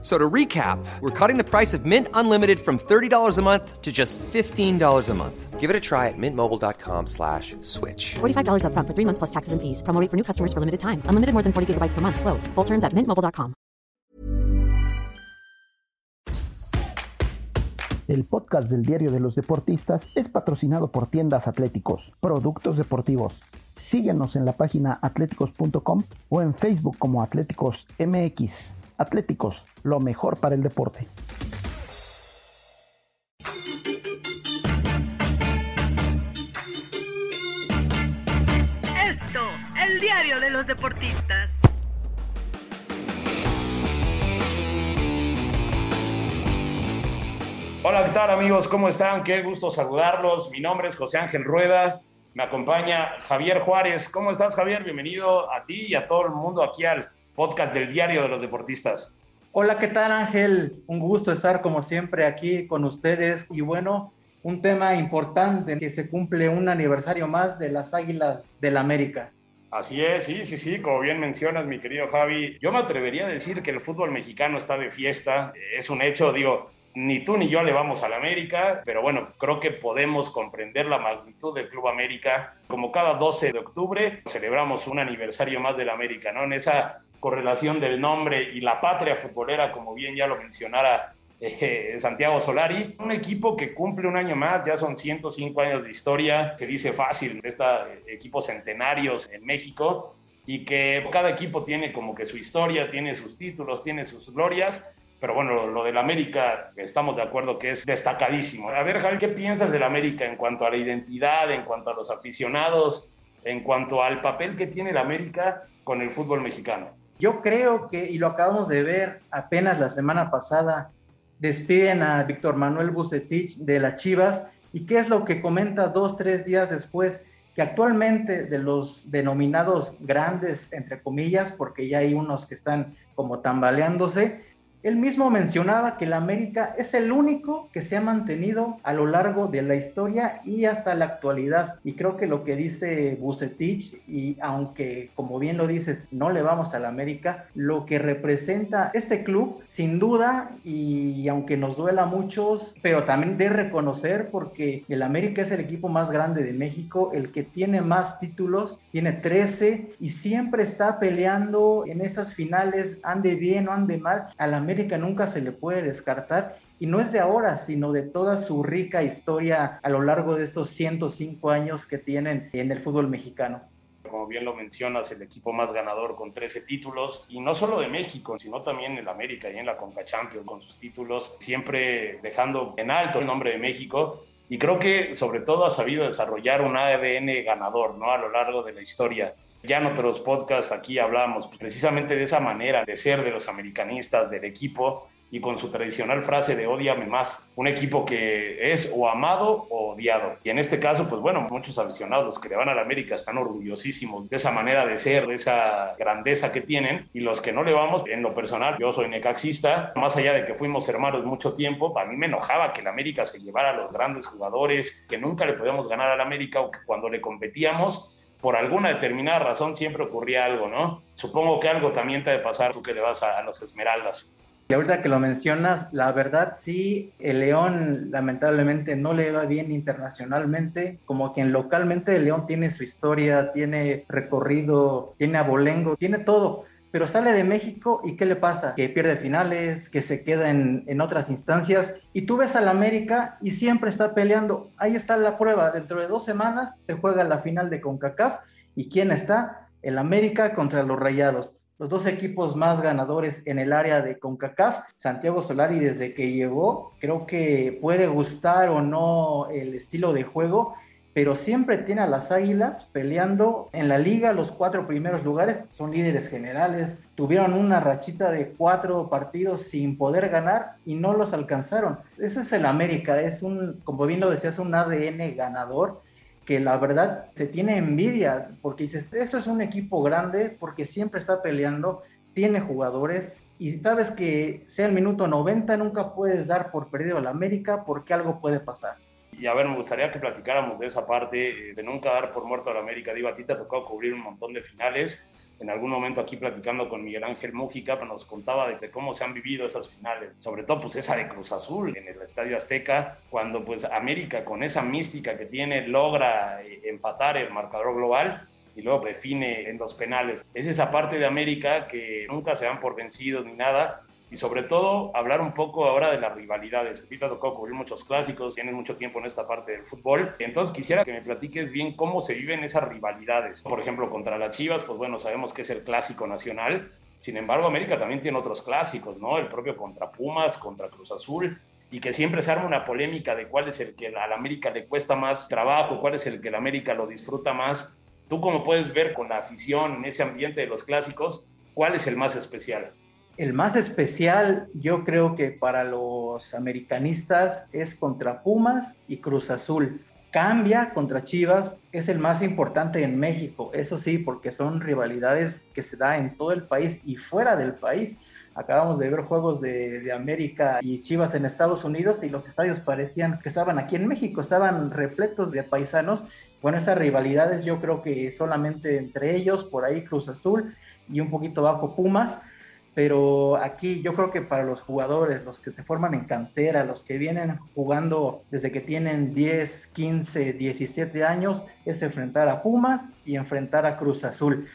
So to recap, we're cutting the price of Mint Unlimited from $30 a month to just $15 a month. Give it a try at mintmobile.com slash switch. $45 upfront for three months plus taxes and fees. Promo rate for new customers for limited time. Unlimited more than 40 gigabytes per month. Slows. Full terms at mintmobile.com. El podcast del Diario de los Deportistas es patrocinado por Tiendas Atléticos, productos deportivos. Síguenos en la página atléticos.com o en Facebook como Atléticos MX. Atléticos, lo mejor para el deporte. Esto, el diario de los deportistas. Hola, ¿qué tal amigos? ¿Cómo están? Qué gusto saludarlos. Mi nombre es José Ángel Rueda. Me acompaña Javier Juárez. ¿Cómo estás, Javier? Bienvenido a ti y a todo el mundo aquí al podcast del Diario de los Deportistas. Hola, ¿qué tal Ángel? Un gusto estar como siempre aquí con ustedes y bueno, un tema importante que se cumple un aniversario más de las Águilas del América. Así es, sí, sí, sí, como bien mencionas, mi querido Javi, yo me atrevería a decir que el fútbol mexicano está de fiesta, es un hecho, digo, ni tú ni yo le vamos al América, pero bueno, creo que podemos comprender la magnitud del Club América. Como cada 12 de octubre celebramos un aniversario más del América, ¿no? En esa correlación del nombre y la patria futbolera, como bien ya lo mencionara eh, Santiago Solari, un equipo que cumple un año más, ya son 105 años de historia, se dice fácil, está equipos centenarios en México y que cada equipo tiene como que su historia, tiene sus títulos, tiene sus glorias pero bueno, lo, del América, estamos de acuerdo que es destacadísimo. A ver, Javi, ¿qué piensas del América en cuanto a la identidad, en cuanto a los aficionados, en cuanto al papel que tiene el América con el fútbol mexicano? Yo creo que, y lo acabamos de ver apenas la semana pasada, despiden a Víctor Manuel Bucetich de las Chivas. ¿Y qué es lo que comenta dos, tres días después? Que actualmente de los denominados grandes, entre comillas, porque ya hay unos que están como tambaleándose, él mismo mencionaba que la América es el único que se ha mantenido a lo largo de la historia y hasta la actualidad. Y creo que lo que dice Bucetich, y aunque como bien lo dices, no le vamos a la América, lo que representa este club, sin duda, y aunque nos duela a muchos, pero también de reconocer porque el América es el equipo más grande de México, el que tiene más títulos, tiene 13 y siempre está peleando en esas finales, ande bien o ande mal, a la América nunca se le puede descartar y no es de ahora, sino de toda su rica historia a lo largo de estos 105 años que tienen en el fútbol mexicano. Como bien lo mencionas, el equipo más ganador con 13 títulos, y no solo de México, sino también en América y en la Conca Champions con sus títulos, siempre dejando en alto el nombre de México. Y creo que sobre todo ha sabido desarrollar un ADN ganador ¿no? a lo largo de la historia. Ya en otros podcasts aquí hablamos precisamente de esa manera de ser de los americanistas, del equipo, y con su tradicional frase de odiame más, un equipo que es o amado o odiado. Y en este caso, pues bueno, muchos aficionados, que le van a la América, están orgullosísimos de esa manera de ser, de esa grandeza que tienen, y los que no le vamos, en lo personal, yo soy necaxista, más allá de que fuimos hermanos mucho tiempo, a mí me enojaba que la América se llevara a los grandes jugadores, que nunca le podíamos ganar a la América o que cuando le competíamos, por alguna determinada razón siempre ocurría algo, ¿no? Supongo que algo también te ha de pasar tú que le vas a, a los Esmeraldas. Y ahorita que lo mencionas, la verdad sí, el León lamentablemente no le va bien internacionalmente, como quien localmente el León tiene su historia, tiene recorrido, tiene abolengo, tiene todo, pero sale de México y ¿qué le pasa? Que pierde finales, que se queda en, otras instancias y tú ves al América y siempre está peleando. Ahí está la prueba, dentro de dos semanas se juega la final de CONCACAF y ¿quién está? El América contra los Rayados los dos equipos más ganadores en el área de CONCACAF. Santiago Solari desde que llegó, creo que puede gustar o no el estilo de juego, pero siempre tiene a las Águilas peleando en la liga los cuatro primeros lugares, son líderes generales, tuvieron una rachita de cuatro partidos sin poder ganar y no los alcanzaron. Ese es el América, es un, como bien lo decías, un ADN ganador que la verdad se tiene envidia, porque dices, eso es un equipo grande, porque siempre está peleando, tiene jugadores, y sabes que sea el minuto 90, nunca puedes dar por perdido la América porque algo puede pasar. Y a ver, me gustaría que platicáramos de esa parte, eh, de nunca dar por muerto a la América. Digo, a ti te ha tocado cubrir un montón de finales. En algún momento aquí platicando con Miguel Ángel Mújica, nos contaba de, cómo se han vivido esas finales. Sobre todo, pues esa de Cruz Azul en el Estadio Azteca, cuando pues América con esa mística que tiene logra eh, empatar el marcador global y luego define en los penales. Es esa parte de América que nunca se dan por vencidos ni nada. Y sobre todo, hablar un poco ahora de las rivalidades. A ti te tocado cubrir muchos clásicos, tienes mucho tiempo en esta parte del fútbol. Entonces, quisiera que me platiques bien cómo se viven esas rivalidades. Por ejemplo, contra las Chivas, pues bueno, sabemos que es el clásico nacional. Sin embargo, América también tiene otros clásicos, ¿no? El propio contra Pumas, contra Cruz Azul y que siempre se arma una polémica de cuál es el que al América le cuesta más trabajo, cuál es el que el América lo disfruta más. Tú como puedes ver con la afición en ese ambiente de los clásicos, ¿cuál es el más especial? El más especial yo creo que para los americanistas es contra Pumas y Cruz Azul. Cambia contra Chivas, es el más importante en México, eso sí, porque son rivalidades que se da en todo el país y fuera del país. Acabamos de ver juegos de, América y Chivas en Estados Unidos y los estadios parecían que estaban aquí en México, estaban repletos de paisanos bueno, estas rivalidades yo creo que solamente entre ellos, por ahí Cruz Azul y un poquito bajo Pumas, pero aquí yo creo que para los jugadores, los que se forman en cantera, los que vienen jugando desde que tienen 10, 15, 17 años, es enfrentar a Pumas y enfrentar a Cruz Azul.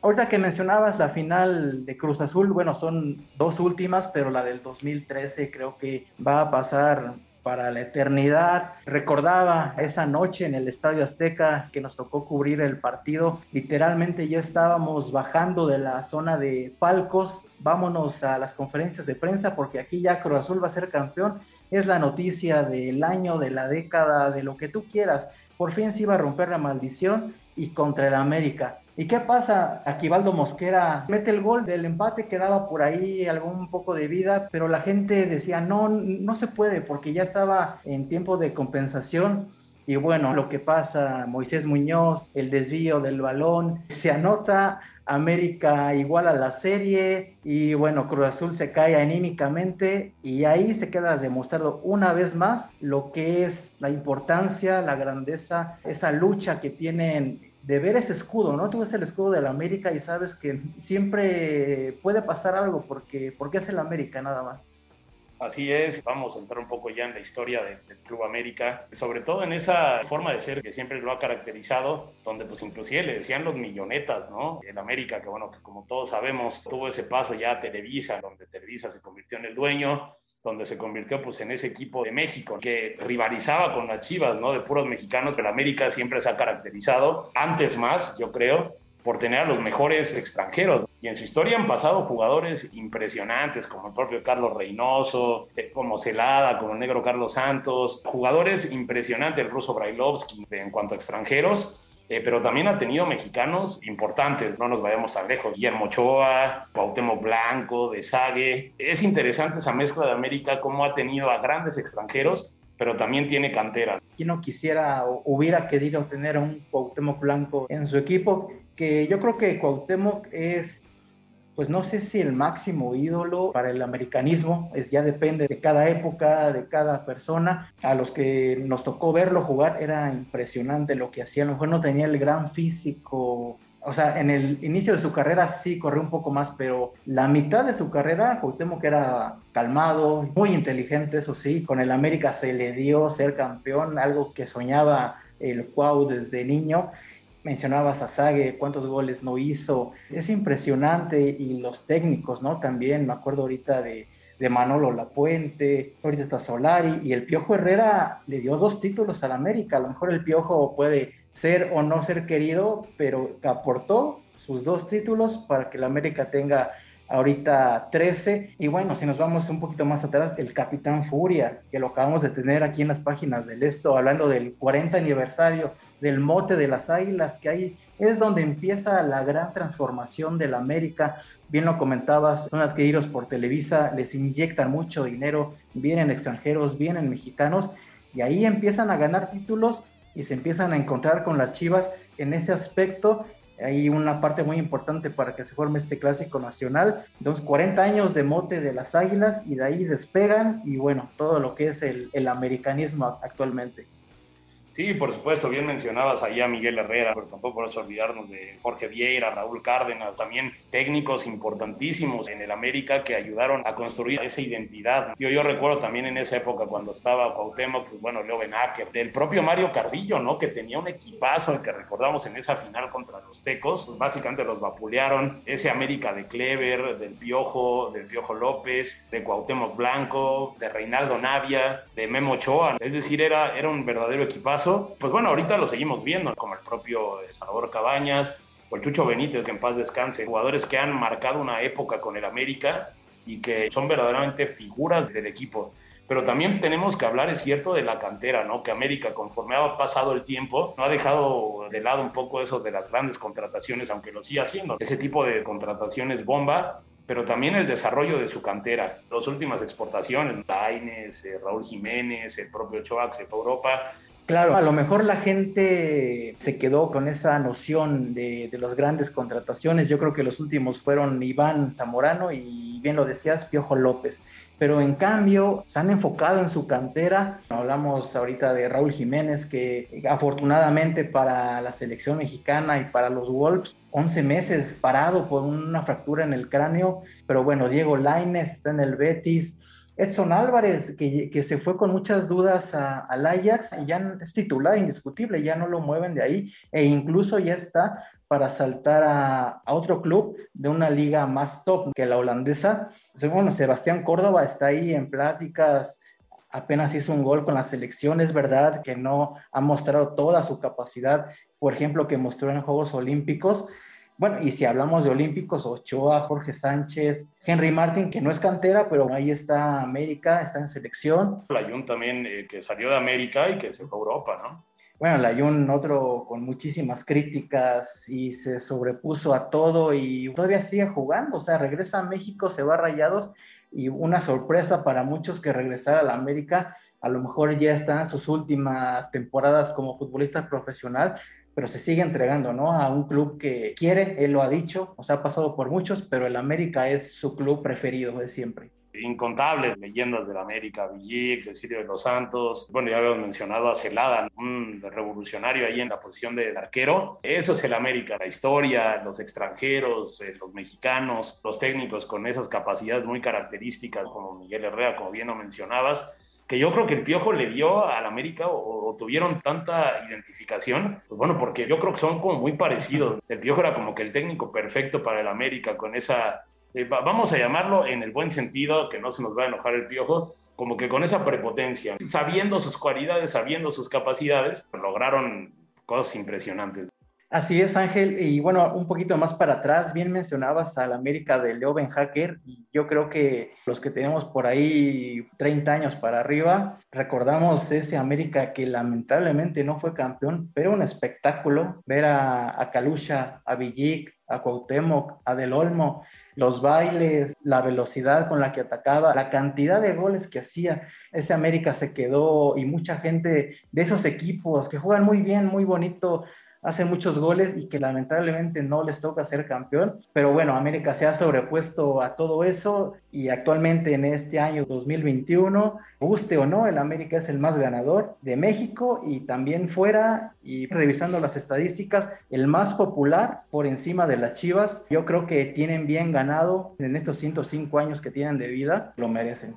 Ahorita que mencionabas la final de Cruz Azul, bueno, son dos últimas, pero la del 2013 creo que va a pasar para la eternidad. Recordaba esa noche en el Estadio Azteca que nos tocó cubrir el partido. Literalmente ya estábamos bajando de la zona de palcos. Vámonos a las conferencias de prensa porque aquí ya Cruz Azul va a ser campeón. Es la noticia del año, de la década, de lo que tú quieras. Por fin se iba a romper la maldición y contra el América. ¿Y qué pasa? Aquivaldo Mosquera mete el gol del empate, quedaba por ahí algún poco de vida, pero la gente decía, no, no se puede porque ya estaba en tiempo de compensación. Y bueno, lo que pasa, Moisés Muñoz, el desvío del balón, se anota, América igual a la serie y bueno, Cruz Azul se cae anímicamente y ahí se queda demostrado una vez más lo que es la importancia, la grandeza, esa lucha que tienen de ver ese escudo, ¿no? Tú ves el escudo de la América y sabes que siempre puede pasar algo porque, porque es el América nada más. Así es, vamos a entrar un poco ya en la historia del, Club América, sobre todo en esa forma de ser que siempre lo ha caracterizado, donde pues inclusive le decían los millonetas, ¿no? El América, que bueno, que como todos sabemos, tuvo ese paso ya a Televisa, donde Televisa se convirtió en el dueño, donde se convirtió pues en ese equipo de México que rivalizaba con las Chivas, ¿no? De puros mexicanos, pero América siempre se ha caracterizado, antes más, yo creo, por tener a los mejores extranjeros. Y en su historia han pasado jugadores impresionantes, como el propio Carlos Reynoso, eh, como Celada, como el negro Carlos Santos, jugadores impresionantes, el ruso Brailovsky en cuanto a extranjeros, eh, pero también ha tenido mexicanos importantes, no nos vayamos tan lejos, Guillermo Ochoa, Cuauhtémoc Blanco, De Sague. Es interesante esa mezcla de América, cómo ha tenido a grandes extranjeros, pero también tiene cantera. ¿Quién no quisiera o hubiera querido tener a un Cuauhtémoc Blanco en su equipo? Que yo creo que Cuauhtémoc es pues no sé si el máximo ídolo para el americanismo, es, ya depende de cada época, de cada persona. A los que nos tocó verlo jugar era impresionante lo que hacía. A lo mejor no tenía el gran físico. O sea, en el inicio de su carrera sí corrió un poco más, pero la mitad de su carrera, que era calmado, muy inteligente, eso sí. Con el América se le dio ser campeón, algo que soñaba el Cuau desde niño mencionabas a Sague, cuántos goles no hizo. Es impresionante y los técnicos, ¿no? También me acuerdo ahorita de, de Manolo Lapuente, ahorita está Solari y el Piojo Herrera le dio dos títulos al América. A lo mejor el Piojo puede ser o no ser querido, pero aportó sus dos títulos para que el América tenga ahorita 13. Y bueno, si nos vamos un poquito más atrás, el Capitán Furia, que lo acabamos de tener aquí en las páginas del esto, hablando del 40 aniversario del mote de las águilas, que ahí es donde empieza la gran transformación de la América. Bien lo comentabas, son adquiridos por Televisa, les inyectan mucho dinero, vienen extranjeros, vienen mexicanos, y ahí empiezan a ganar títulos y se empiezan a encontrar con las Chivas en ese aspecto hay una parte muy importante para que se forme este clásico nacional. Entonces, 40 años de mote de las Águilas y de ahí despegan y bueno, todo lo que es el, el americanismo actualmente. Sí, por supuesto, bien mencionabas ahí a Miguel Herrera, pero tampoco podemos olvidarnos de Jorge Vieira, Raúl Cárdenas, también técnicos importantísimos en el América que ayudaron a construir esa identidad. Yo, yo recuerdo también en esa época cuando estaba Cuauhtémoc, pues bueno, Leo Benacker, del propio Mario Carrillo, ¿no? Que tenía un equipazo, el que recordamos en esa final contra los Tecos, pues básicamente los vapulearon, ese América de Clever, del Piojo, del Piojo López, de Cuauhtémoc Blanco, de Reinaldo Navia, de Memo Ochoa, es decir, era, era un verdadero equipazo pues bueno, ahorita lo seguimos viendo, como el propio Salvador Cabañas o el Chucho Benítez, que en paz descanse, jugadores que han marcado una época con el América y que son verdaderamente figuras del equipo. Pero también tenemos que hablar, es cierto, de la cantera, ¿no? Que América, conforme ha pasado el tiempo, no ha dejado de lado un poco eso de las grandes contrataciones, aunque lo sigue haciendo. Ese tipo de contrataciones bomba, pero también el desarrollo de su cantera. Las últimas exportaciones, Laines, eh, Raúl Jiménez, el propio Choax se fue a Europa, Claro, a lo mejor la gente se quedó con esa noción de, de las grandes contrataciones. Yo creo que los últimos fueron Iván Zamorano y bien lo decías, Piojo López. Pero en cambio se han enfocado en su cantera. Hablamos ahorita de Raúl Jiménez, que afortunadamente para la selección mexicana y para los Wolves, 11 meses parado por una fractura en el cráneo. Pero bueno, Diego Laines está en el Betis. Edson Álvarez, que, que, se fue con muchas dudas al Ajax, y ya es titular indiscutible, ya no lo mueven de ahí, e incluso ya está para saltar a, a, otro club de una liga más top que la holandesa. Bueno, Sebastián Córdoba está ahí en pláticas, apenas hizo un gol con la selección, es verdad que no ha mostrado toda su capacidad, por ejemplo, que mostró en Juegos Olímpicos, bueno, y si hablamos de olímpicos, Ochoa, Jorge Sánchez, Henry Martin, que no es cantera, pero ahí está América, está en selección. Layun también, eh, que salió de América y que se fue a Europa, ¿no? Bueno, Layun, otro con muchísimas críticas y se sobrepuso a todo y todavía sigue jugando, o sea, regresa a México, se va a Rayados y una sorpresa para muchos que regresar a la América, a lo mejor ya está en sus últimas temporadas como futbolista profesional, pero se sigue entregando, ¿no? A un club que quiere, él lo ha dicho, o sea, ha pasado por muchos, pero el América es su club preferido de siempre. Incontables leyendas del América, Villic, Cecilio de los Santos, bueno, ya habíamos mencionado a Celada, un revolucionario ahí en la posición de arquero. Eso es el América, la historia, los extranjeros, eh, los mexicanos, los técnicos con esas capacidades muy características, como Miguel Herrera, como bien lo mencionabas que yo creo que el Piojo le dio al América o, tuvieron tanta identificación, pues bueno, porque yo creo que son como muy parecidos. El Piojo era como que el técnico perfecto para el América con esa, eh, vamos a llamarlo en el buen sentido, que no se nos va a enojar el Piojo, como que con esa prepotencia, sabiendo sus cualidades, sabiendo sus capacidades, lograron cosas impresionantes. Así es, Ángel. Y bueno, un poquito más para atrás, bien mencionabas al América de Leo Hacker. Y yo creo que los que tenemos por ahí 30 años para arriba, recordamos ese América que lamentablemente no fue campeón, pero un espectáculo ver a, a Kalusha, a Villic, a Cuauhtémoc, a Del Olmo, los bailes, la velocidad con la que atacaba, la cantidad de goles que hacía. Ese América se quedó y mucha gente de esos equipos que juegan muy bien, muy bonito hace muchos goles y que lamentablemente no les toca ser campeón. Pero bueno, América se ha sobrepuesto a todo eso y actualmente en este año 2021, guste o no, el América es el más ganador de México y también fuera y revisando las estadísticas, el más popular por encima de las Chivas. Yo creo que tienen bien ganado en estos 105 años que tienen de vida, lo merecen.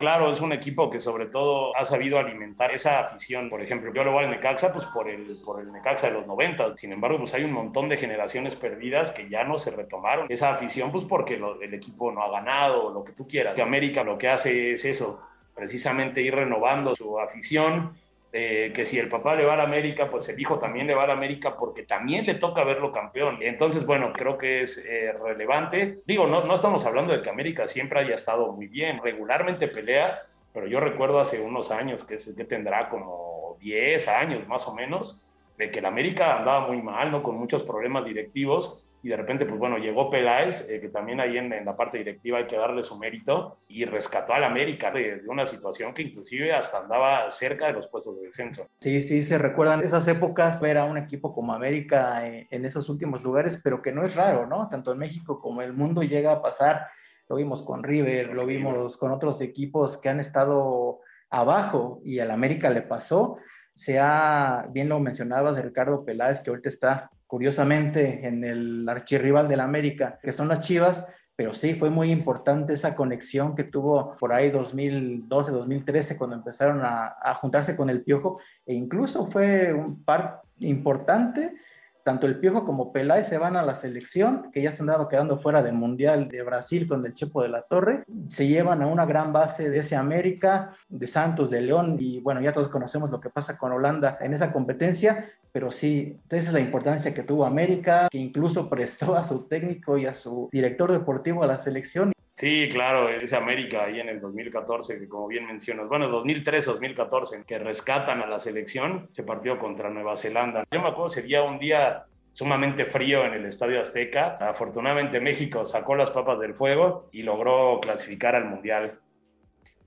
Claro, es un equipo que sobre todo ha sabido alimentar esa afición. Por ejemplo, yo lo voy al Necaxa pues por el, por el Necaxa de los 90. Sin embargo, pues hay un montón de generaciones perdidas que ya no se retomaron. Esa afición pues porque el equipo no ha ganado, lo que tú quieras. Que América lo que hace es eso, precisamente ir renovando su afición, eh, que si el papá le va a la América, pues el hijo también le va a la América porque también le toca verlo campeón. Entonces, bueno, creo que es eh, relevante. Digo, no, no estamos hablando de que América siempre haya estado muy bien, regularmente pelea, pero yo recuerdo hace unos años, que, que tendrá como 10 años más o menos, de que la América andaba muy mal, ¿no? Con muchos problemas directivos y de repente, pues bueno, llegó Peláez, eh, que también ahí en, la parte directiva hay que darle su mérito, y rescató al América de, una situación que inclusive hasta andaba cerca de los puestos de descenso. Sí, sí, se recuerdan esas épocas, ver a un equipo como América en, en esos últimos lugares, pero que no es raro, ¿no? Tanto en México como en el mundo llega a pasar, lo vimos con River, lo vimos con otros equipos que han estado abajo y al América le pasó. Se ha, bien lo mencionabas, Ricardo Peláez, que ahorita está curiosamente en el archirrival del América, que son las Chivas, pero sí fue muy importante esa conexión que tuvo por ahí 2012, 2013, cuando empezaron a, a juntarse con el Piojo, e incluso fue un par importante tanto el Piojo como Peláez se van a la selección, que ya se andaba quedando fuera del Mundial de Brasil con el Chepo de la Torre, se llevan a una gran base de ese América, de Santos, de León, y bueno, ya todos conocemos lo que pasa con Holanda en esa competencia, pero sí, esa es la importancia que tuvo América, que incluso prestó a su técnico y a su director deportivo a la selección. Sí, claro, ese América ahí en el 2014, que como bien mencionas, bueno, 2003-2014, que rescatan a la selección, se partió contra Nueva Zelanda. Yo me acuerdo, sería un día sumamente frío en el Estadio Azteca. Afortunadamente México sacó las papas del fuego y logró clasificar al Mundial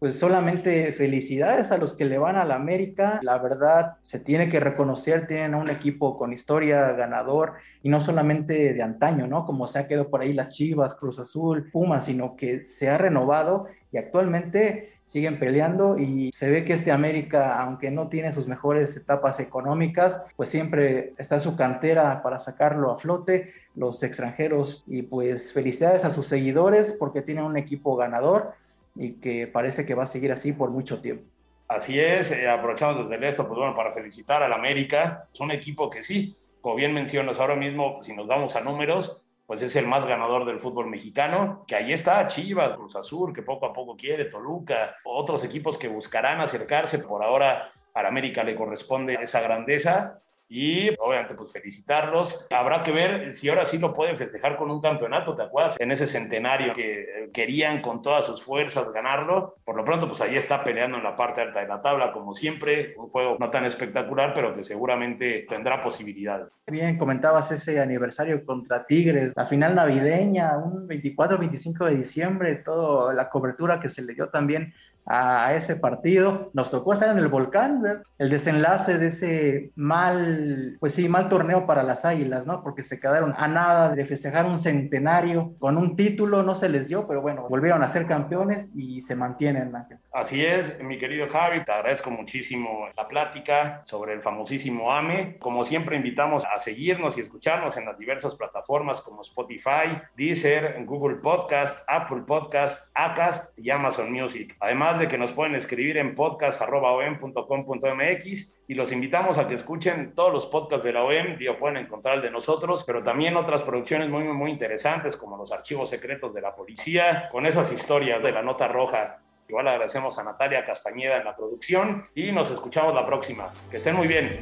pues solamente felicidades a los que le van a la América. La verdad, se tiene que reconocer, tienen un equipo con historia ganador y no solamente de antaño, ¿no? Como se ha quedado por ahí las Chivas, Cruz Azul, Pumas, sino que se ha renovado y actualmente siguen peleando y se ve que este América, aunque no tiene sus mejores etapas económicas, pues siempre está su cantera para sacarlo a flote, los extranjeros y pues felicidades a sus seguidores porque tienen un equipo ganador y que parece que va a seguir así por mucho tiempo. Así es, eh, aprovechamos desde esto, pues bueno, para felicitar al América. Es un equipo que sí, como bien mencionas, ahora mismo, si nos vamos a números, pues es el más ganador del fútbol mexicano, que ahí está Chivas, Cruz Azul, que poco a poco quiere, Toluca, otros equipos que buscarán acercarse. Por ahora, al América le corresponde esa grandeza y obviamente pues felicitarlos. Habrá que ver si ahora sí lo pueden festejar con un campeonato, ¿te acuerdas? En ese centenario que querían con todas sus fuerzas ganarlo. Por lo pronto pues ahí está peleando en la parte alta de la tabla como siempre, un juego no tan espectacular pero que seguramente tendrá posibilidades. Bien, comentabas ese aniversario contra Tigres, la final navideña, un 24-25 de diciembre, toda la cobertura que se le dio también a, ese partido. Nos tocó estar en el volcán, el desenlace de ese mal, pues sí, mal torneo para las Águilas, ¿no? Porque se quedaron a nada de festejar un centenario con un título, no se les dio, pero bueno, volvieron a ser campeones y se mantienen. Así es, mi querido Javi, te agradezco muchísimo la plática sobre el famosísimo AME. Como siempre, invitamos a seguirnos y escucharnos en las diversas plataformas como Spotify, Deezer, Google Podcast, Apple Podcast, Acast y Amazon Music. Además, de que nos pueden escribir en podcast.com.mx y los invitamos a que escuchen todos los podcasts de la OEM, digo, pueden encontrar el de nosotros, pero también otras producciones muy, muy interesantes como los archivos secretos de la policía, con esas historias de la nota roja. Igual agradecemos a Natalia Castañeda en la producción y nos escuchamos la próxima. Que estén muy bien.